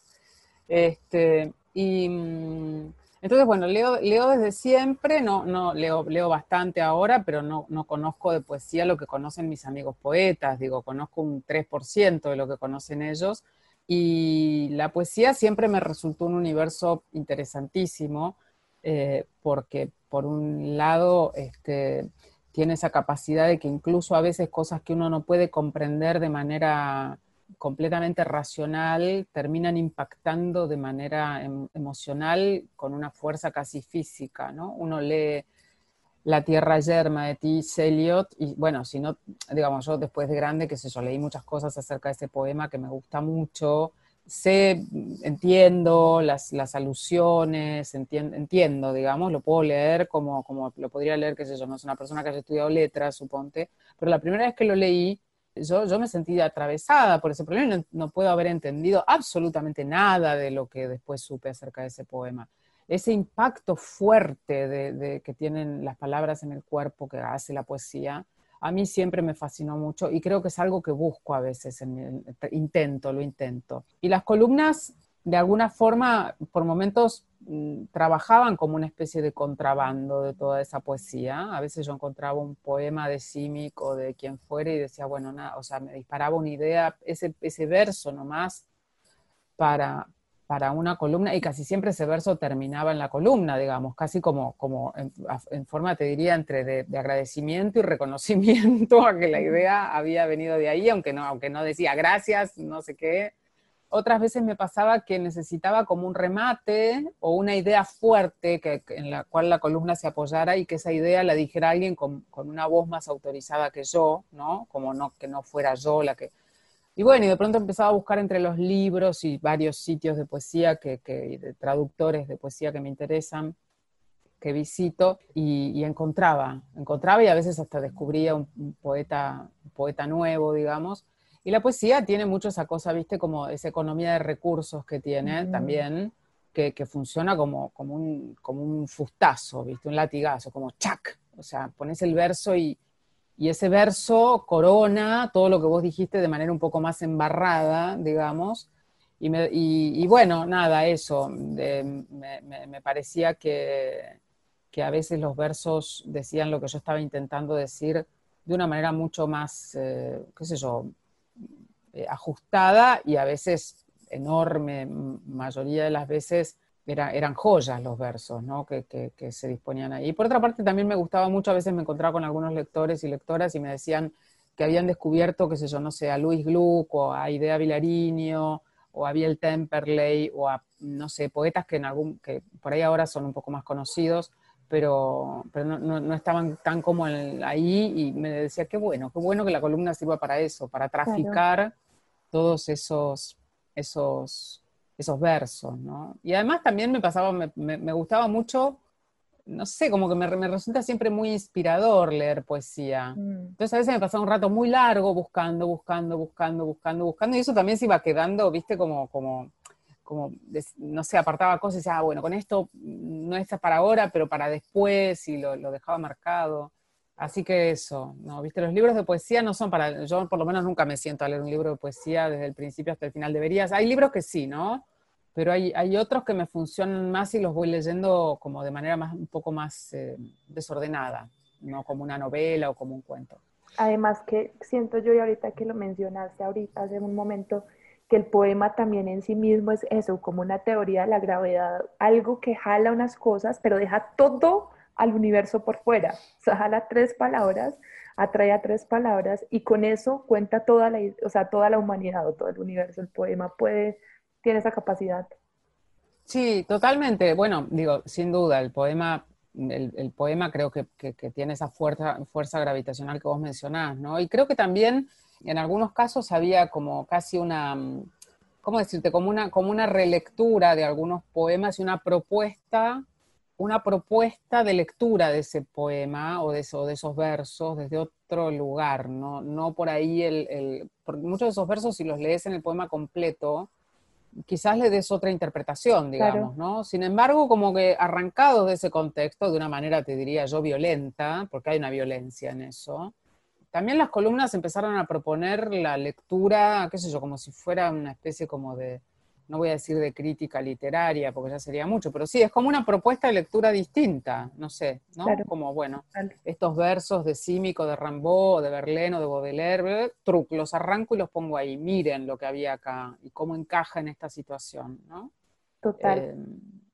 Este, y mm, entonces, bueno, leo, leo desde siempre, no, no, leo, leo bastante ahora, pero no, no conozco de poesía lo que conocen mis amigos poetas, digo, conozco un 3% de lo que conocen ellos, y la poesía siempre me resultó un universo interesantísimo, eh, porque por un lado este, tiene esa capacidad de que incluso a veces cosas que uno no puede comprender de manera completamente racional terminan impactando de manera em, emocional con una fuerza casi física, ¿no? Uno lee La Tierra Yerma de T. Eliot y bueno, si no, digamos, yo después de grande, que sé yo, leí muchas cosas acerca de ese poema que me gusta mucho, sé, entiendo las, las alusiones, entiendo, entiendo, digamos, lo puedo leer como, como lo podría leer, qué sé yo, no es una persona que haya estudiado letras, suponte, pero la primera vez que lo leí, yo, yo me sentí atravesada por ese problema y no, puedo haber entendido absolutamente nada de lo que después supe acerca de ese poema. Ese impacto fuerte de, que tienen las palabras en el cuerpo que hace la poesía, a mí siempre me fascinó mucho y creo que es algo que busco a veces, en intento, lo intento. Y las columnas, de alguna forma, por momentos mm, trabajaban como una especie de contrabando de toda esa poesía. A veces yo encontraba un poema de Simic o de quien fuera y decía, bueno, nada, o sea, me disparaba una idea, ese, ese verso nomás para, para una columna y casi siempre ese verso terminaba en la columna, digamos, casi como, como en, forma, te diría, entre de, agradecimiento y reconocimiento a que la idea había venido de ahí, aunque no, aunque no decía gracias, no sé qué. Otras veces me pasaba que necesitaba como un remate o una idea fuerte que, en la cual la columna se apoyara y que esa idea la dijera alguien con, con una voz más autorizada que yo, ¿no? Como no, que no fuera yo la que y bueno, y de pronto empezaba a buscar entre los libros y varios sitios de poesía, que, de traductores de poesía que me interesan, que visito, y, encontraba, encontraba y a veces hasta descubría un, poeta, poeta nuevo, digamos. Y la poesía tiene mucho esa cosa, viste, como esa economía de recursos que tiene también, que, funciona como, como, un, como un fustazo, viste, un latigazo, como chac. O sea, pones el verso y, y ese verso corona todo lo que vos dijiste de manera un poco más embarrada, digamos. Y, bueno, nada, eso. me, parecía que, a veces los versos decían lo que yo estaba intentando decir de una manera mucho más, eh, qué sé yo, eh, ajustada y a veces enorme, mayoría de las veces eran joyas los versos ¿no? que, se disponían ahí. Y por otra parte, también me gustaba mucho, a veces me encontraba con algunos lectores y lectoras y me decían que habían descubierto, qué sé yo, no sé, a Luis Gluck o a Idea Vilariño o a Biel Temperley o a, no sé, poetas que, en algún, que por ahí ahora son un poco más conocidos, pero, pero no, estaban tan como ahí y me decía, qué bueno, qué bueno que la columna sirva para eso, para traficar todos esos, esos esos versos, ¿no? Y además también me pasaba, me, gustaba mucho, no sé, como que me, resulta siempre muy inspirador leer poesía. Mm. Entonces a veces me pasaba un rato muy largo buscando, buscando, buscando, buscando, buscando, y eso también se iba quedando, viste, como, como, como no sé, apartaba cosas y decía, ah, bueno, con esto no es para ahora, pero para después, y lo, lo dejaba marcado. Así que eso, ¿no? Viste, los libros de poesía no son para, yo por lo menos nunca me siento a leer un libro de poesía desde el principio hasta el final. Deberías, hay libros que sí, ¿no? Pero hay, hay otros que me funcionan más y los voy leyendo como de manera más, un poco más eh, desordenada, no como una novela o como un cuento. Además que siento yo y ahorita que lo mencionaste ahorita hace un momento, que el poema también en sí mismo es eso, como una teoría de la gravedad, algo que jala unas cosas, pero deja todo al universo por fuera. O sea, jala tres palabras, atrae a tres palabras y con eso cuenta toda la, o sea, toda la humanidad o todo el universo. El poema puede, tiene esa capacidad. Sí, totalmente. Bueno, digo, sin duda, el poema, el, poema creo que, tiene esa fuerza, fuerza gravitacional que vos mencionás, ¿no? Y creo que también en algunos casos había como casi una, ¿cómo decirte? Como una, como una relectura de algunos poemas y una propuesta una propuesta de lectura de ese poema o de, de esos versos desde otro lugar, no, no por ahí el, porque muchos de esos versos si los lees en el poema completo, quizás le des otra interpretación, digamos, ¿no? Sin embargo, como que arrancados de ese contexto, de una manera, te diría yo, violenta, porque hay una violencia en eso, también las columnas empezaron a proponer la lectura, qué sé yo, como si fuera una especie como de, no voy a decir de crítica literaria, porque ya sería mucho, pero sí, es como una propuesta de lectura distinta, no sé, ¿no? Como, bueno, estos versos de Címico, de Rimbaud, de Verlaine o de Baudelaire, truc, los arranco y los pongo ahí, miren lo que había acá y cómo encaja en esta situación, ¿no? Total. Eh,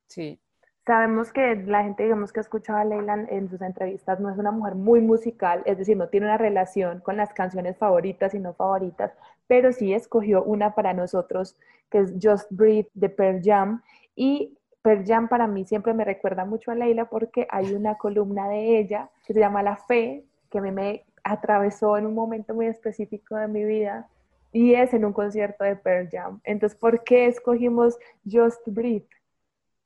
sí. Sabemos que la gente, digamos, que ha escuchado a Leila en sus entrevistas, no es una mujer muy musical, es decir, no tiene una relación con las canciones favoritas y no favoritas, pero sí escogió una para nosotros, que es Just Breathe de Pearl Jam. Y Pearl Jam para mí siempre me recuerda mucho a Leila porque hay una columna de ella que se llama La Fe, que a mí me atravesó en un momento muy específico de mi vida y es en un concierto de Pearl Jam. Entonces, ¿por qué escogimos Just Breathe?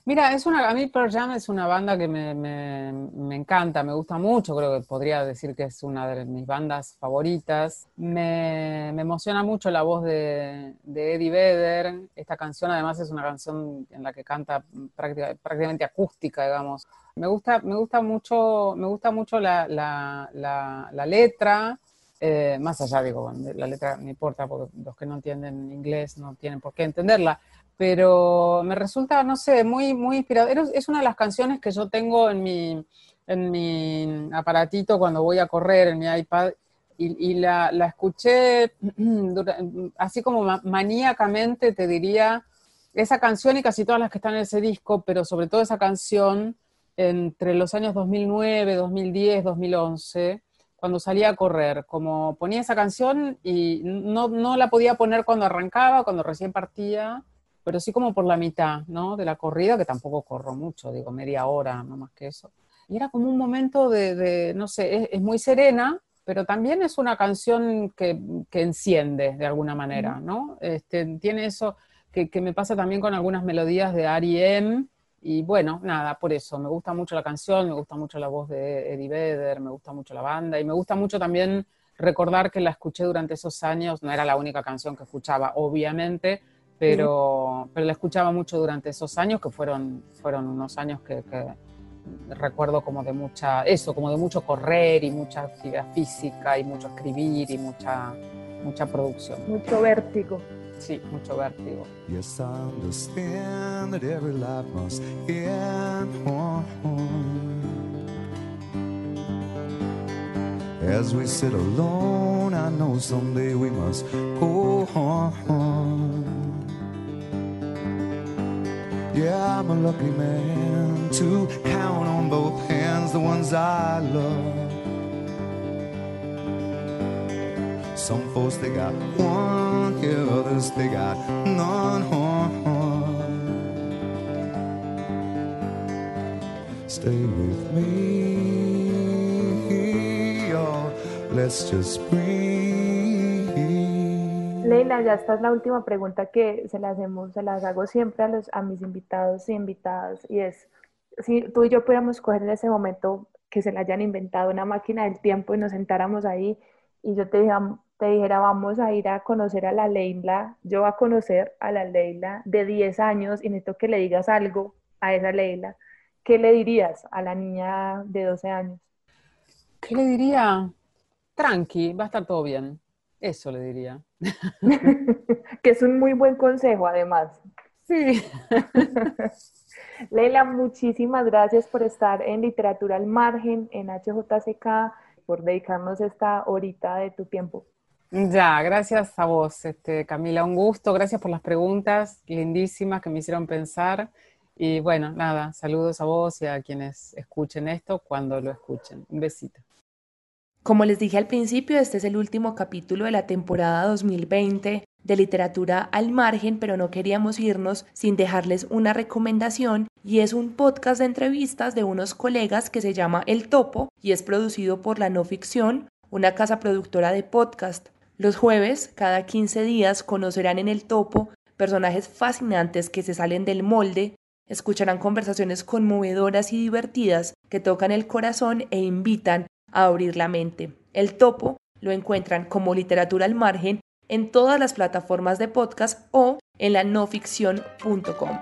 Mira, es una, a mí Pearl Jam es una banda que me, me, encanta, me gusta mucho, creo que podría decir que es una de mis bandas favoritas. Me, emociona mucho la voz de, Eddie Vedder. Esta canción además es una canción en la que canta prácticamente acústica, digamos. Me gusta, me gusta mucho, me gusta mucho la, la, letra. Eh, más allá, digo, la letra no importa, porque los que no entienden inglés no tienen por qué entenderla, pero me resulta, no sé, muy, muy inspirador. Es una de las canciones que yo tengo en mi, en mi aparatito cuando voy a correr, en mi iPad, y, la, la, escuché así como maníacamente, te diría, esa canción y casi todas las que están en ese disco, pero sobre todo esa canción entre los años 2009, 2010, 2011, cuando salía a correr, como ponía esa canción y no, no la podía poner cuando arrancaba, cuando recién partía, pero sí como por la mitad, ¿no? De la corrida, que tampoco corro mucho, digo, media hora, no más que eso. Y era como un momento de, no sé, es, muy serena, pero también es una canción que, que enciende de alguna manera, ¿no? Este, tiene eso que, que, me pasa también con algunas melodías de R.E.M., y bueno, nada, por eso, me gusta mucho la canción, me gusta mucho la voz de Eddie Vedder, me gusta mucho la banda, y me gusta mucho también recordar que la escuché durante esos años, no era la única canción que escuchaba, obviamente, pero, pero la escuchaba mucho durante esos años, que fueron, fueron unos años que, recuerdo como de mucha, eso, como de mucho correr y mucha actividad física y mucho escribir y mucha, mucha producción. Mucho vértigo. Sí, mucho vértigo. Yes, I understand that every life must end. As we sit alone, I know someday we must go on. Yeah, I'm a lucky man to count on both hands the ones I love. Some folks they got one, yeah, others they got none. Stay with me, let's just breathe. Leila, ya esta es la última pregunta que se la hacemos, se las hago siempre a, los, mis invitados y invitadas, y es, si tú y yo pudiéramos coger en ese momento que se le hayan inventado una máquina del tiempo y nos sentáramos ahí, y yo te, dijera, vamos a ir a conocer a la Leila, yo a conocer a la Leila de 10 años, y necesito que le digas algo a esa Leila, ¿qué le dirías a la niña de 12 años? ¿Qué le diría? Tranqui, va a estar todo bien. Eso le diría. que es un muy buen consejo, además. Sí. Leila, muchísimas gracias por estar en Literatura al Margen, en HJCK, por dedicarnos esta horita de tu tiempo. Ya, gracias a vos, este, Camila, un gusto, gracias por las preguntas lindísimas que me hicieron pensar. Y bueno, nada, saludos a vos y a quienes escuchen esto cuando lo escuchen. Un besito. Como les dije al principio, este es el último capítulo de la temporada 2020 de literatura al margen, pero no queríamos irnos sin dejarles una recomendación y es un podcast de entrevistas de unos colegas que se llama El Topo y es producido por la no ficción, una casa productora de podcast. Los jueves, cada 15 días, conocerán en El Topo personajes fascinantes que se salen del molde, escucharán conversaciones conmovedoras y divertidas que tocan el corazón e invitan a abrir la mente. El topo lo encuentran como literatura al margen en todas las plataformas de podcast o en la noficción.com.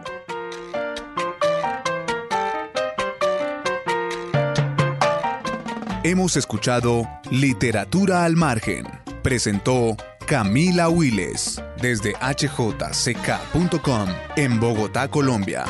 Hemos escuchado Literatura al Margen. Presentó Camila Willes desde hjck.com en Bogotá, Colombia.